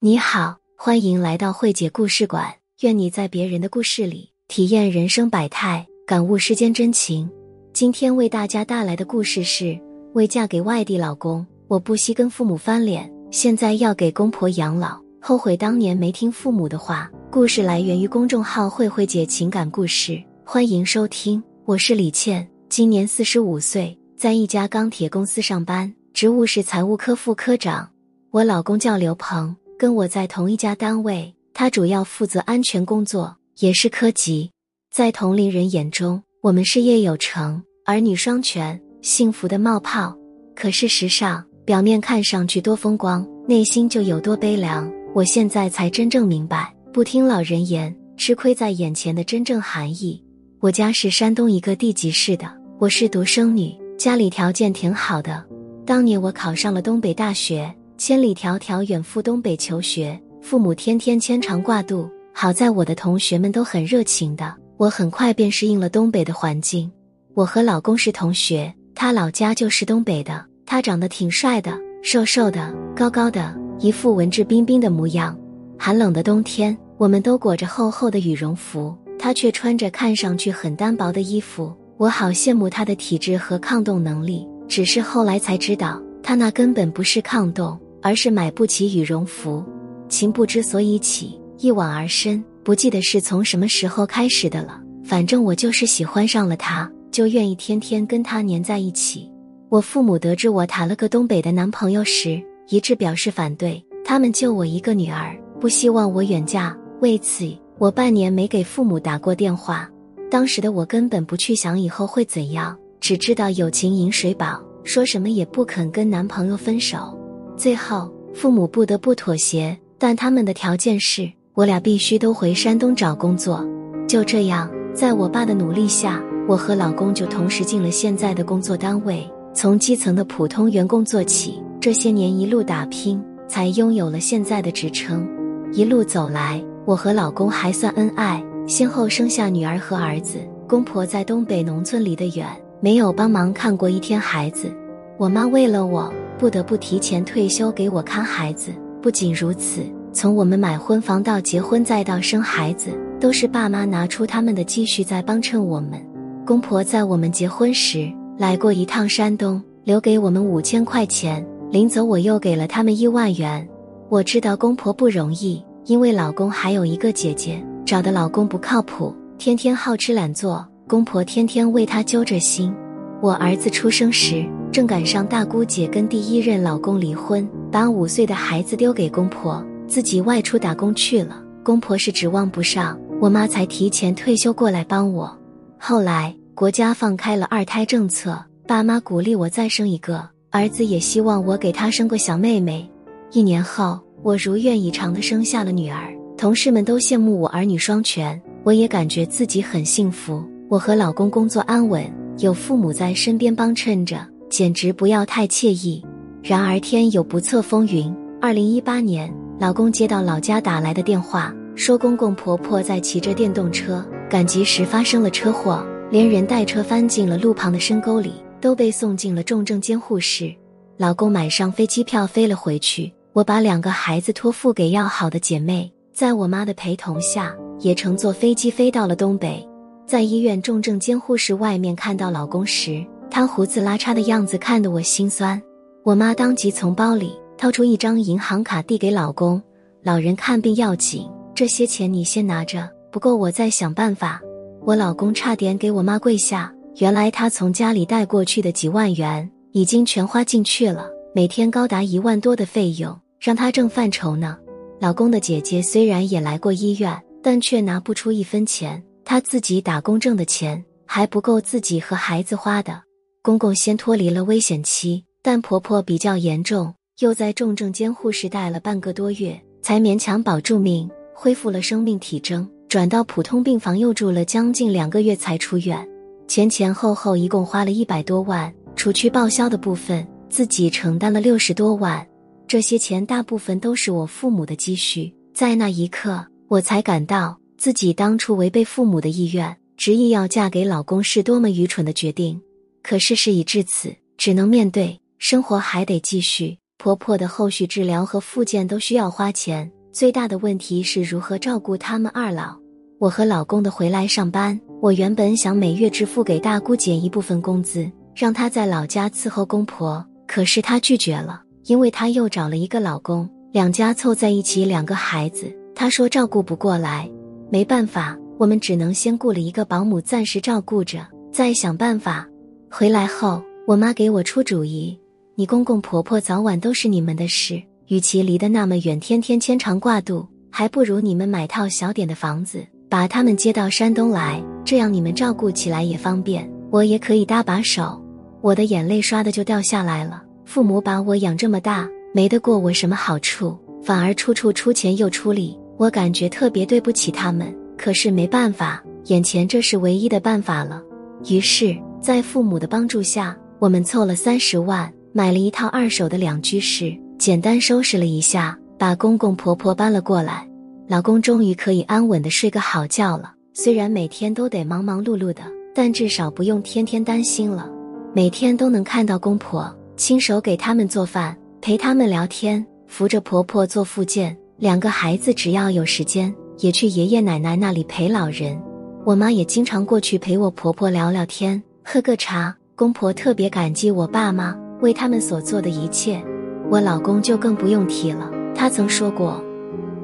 你好，欢迎来到慧姐故事馆。愿你在别人的故事里体验人生百态，感悟世间真情。今天为大家带来的故事是：为嫁给外地老公，我不惜跟父母翻脸，现在要给公婆养老，后悔当年没听父母的话。故事来源于公众号“慧慧姐情感故事”，欢迎收听。我是李倩，今年四十五岁，在一家钢铁公司上班，职务是财务科副科长。我老公叫刘鹏。跟我在同一家单位，他主要负责安全工作，也是科级。在同龄人眼中，我们事业有成，儿女双全，幸福的冒泡。可事实上，表面看上去多风光，内心就有多悲凉。我现在才真正明白，不听老人言，吃亏在眼前的真正含义。我家是山东一个地级市的，我是独生女，家里条件挺好的。当年我考上了东北大学。千里迢迢远赴东北求学，父母天天牵肠挂肚。好在我的同学们都很热情的，我很快便适应了东北的环境。我和老公是同学，他老家就是东北的。他长得挺帅的，瘦瘦的，高高的，一副文质彬彬的模样。寒冷的冬天，我们都裹着厚厚的羽绒服，他却穿着看上去很单薄的衣服。我好羡慕他的体质和抗冻能力，只是后来才知道，他那根本不是抗冻。而是买不起羽绒服，情不知所以起，一往而深，不记得是从什么时候开始的了。反正我就是喜欢上了他，就愿意天天跟他黏在一起。我父母得知我谈了个东北的男朋友时，一致表示反对。他们就我一个女儿，不希望我远嫁。为此，我半年没给父母打过电话。当时的我根本不去想以后会怎样，只知道友情饮水饱，说什么也不肯跟男朋友分手。最后，父母不得不妥协，但他们的条件是我俩必须都回山东找工作。就这样，在我爸的努力下，我和老公就同时进了现在的工作单位，从基层的普通员工做起。这些年一路打拼，才拥有了现在的职称。一路走来，我和老公还算恩爱，先后生下女儿和儿子。公婆在东北农村离得远，没有帮忙看过一天孩子。我妈为了我。不得不提前退休给我看孩子。不仅如此，从我们买婚房到结婚再到生孩子，都是爸妈拿出他们的积蓄在帮衬我们。公婆在我们结婚时来过一趟山东，留给我们五千块钱，临走我又给了他们一万元。我知道公婆不容易，因为老公还有一个姐姐，找的老公不靠谱，天天好吃懒做，公婆天天为他揪着心。我儿子出生时。正赶上大姑姐跟第一任老公离婚，把五岁的孩子丢给公婆，自己外出打工去了。公婆是指望不上，我妈才提前退休过来帮我。后来国家放开了二胎政策，爸妈鼓励我再生一个儿子，也希望我给他生个小妹妹。一年后，我如愿以偿的生下了女儿，同事们都羡慕我儿女双全，我也感觉自己很幸福。我和老公工作安稳，有父母在身边帮衬着。简直不要太惬意。然而天有不测风云。二零一八年，老公接到老家打来的电话，说公公婆婆在骑着电动车赶集时发生了车祸，连人带车翻进了路旁的深沟里，都被送进了重症监护室。老公买上飞机票飞了回去，我把两个孩子托付给要好的姐妹，在我妈的陪同下，也乘坐飞机飞到了东北。在医院重症监护室外面看到老公时。他胡子拉碴的样子看得我心酸，我妈当即从包里掏出一张银行卡递给老公：“老人看病要紧，这些钱你先拿着，不够我再想办法。”我老公差点给我妈跪下，原来他从家里带过去的几万元已经全花进去了，每天高达一万多的费用，让他正犯愁呢。老公的姐姐虽然也来过医院，但却拿不出一分钱，她自己打工挣的钱还不够自己和孩子花的。公公先脱离了危险期，但婆婆比较严重，又在重症监护室待了半个多月，才勉强保住命，恢复了生命体征。转到普通病房又住了将近两个月才出院，前前后后一共花了一百多万，除去报销的部分，自己承担了六十多万。这些钱大部分都是我父母的积蓄。在那一刻，我才感到自己当初违背父母的意愿，执意要嫁给老公是多么愚蠢的决定。可是事已至此，只能面对，生活还得继续。婆婆的后续治疗和复健都需要花钱，最大的问题是如何照顾他们二老。我和老公的回来上班，我原本想每月支付给大姑姐一部分工资，让她在老家伺候公婆，可是她拒绝了，因为她又找了一个老公，两家凑在一起两个孩子，她说照顾不过来，没办法，我们只能先雇了一个保姆暂时照顾着，再想办法。回来后，我妈给我出主意。你公公婆婆早晚都是你们的事，与其离得那么远，天天牵肠挂肚，还不如你们买套小点的房子，把他们接到山东来，这样你们照顾起来也方便，我也可以搭把手。我的眼泪唰的就掉下来了。父母把我养这么大，没得过我什么好处，反而处处出钱又出力，我感觉特别对不起他们。可是没办法，眼前这是唯一的办法了。于是，在父母的帮助下，我们凑了三十万。买了一套二手的两居室，简单收拾了一下，把公公婆婆搬了过来。老公终于可以安稳的睡个好觉了。虽然每天都得忙忙碌碌的，但至少不用天天担心了。每天都能看到公婆，亲手给他们做饭，陪他们聊天，扶着婆婆做复健。两个孩子只要有时间，也去爷爷奶奶那里陪老人。我妈也经常过去陪我婆婆聊聊天，喝个茶。公婆特别感激我爸妈。为他们所做的一切，我老公就更不用提了。他曾说过：“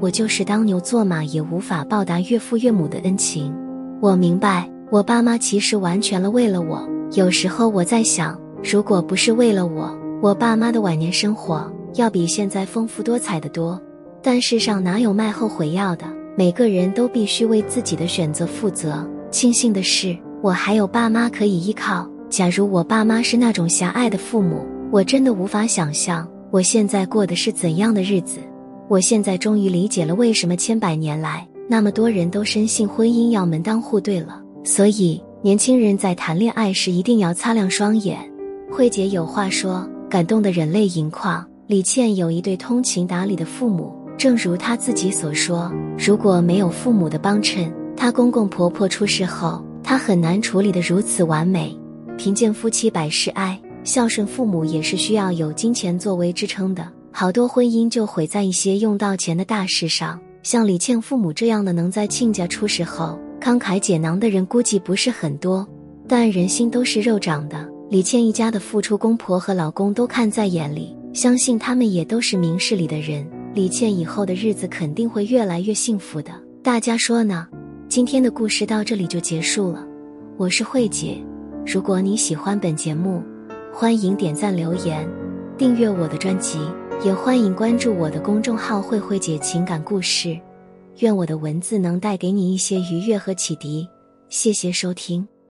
我就是当牛做马，也无法报答岳父岳母的恩情。”我明白，我爸妈其实完全了为了我。有时候我在想，如果不是为了我，我爸妈的晚年生活要比现在丰富多彩的多。但世上哪有卖后悔药的？每个人都必须为自己的选择负责。庆幸的是，我还有爸妈可以依靠。假如我爸妈是那种狭隘的父母，我真的无法想象我现在过的是怎样的日子。我现在终于理解了为什么千百年来那么多人都深信婚姻要门当户对了。所以，年轻人在谈恋爱时一定要擦亮双眼。慧姐有话说：感动的人泪盈眶。李倩有一对通情达理的父母，正如她自己所说，如果没有父母的帮衬，她公公婆婆出事后，她很难处理的如此完美。贫贱夫妻百事哀，孝顺父母也是需要有金钱作为支撑的。好多婚姻就毁在一些用到钱的大事上。像李倩父母这样的，能在亲家出事后慷慨解囊的人，估计不是很多。但人心都是肉长的，李倩一家的付出，公婆和老公都看在眼里，相信他们也都是明事理的人。李倩以后的日子肯定会越来越幸福的。大家说呢？今天的故事到这里就结束了。我是慧姐。如果你喜欢本节目，欢迎点赞、留言、订阅我的专辑，也欢迎关注我的公众号“慧慧姐情感故事”。愿我的文字能带给你一些愉悦和启迪。谢谢收听。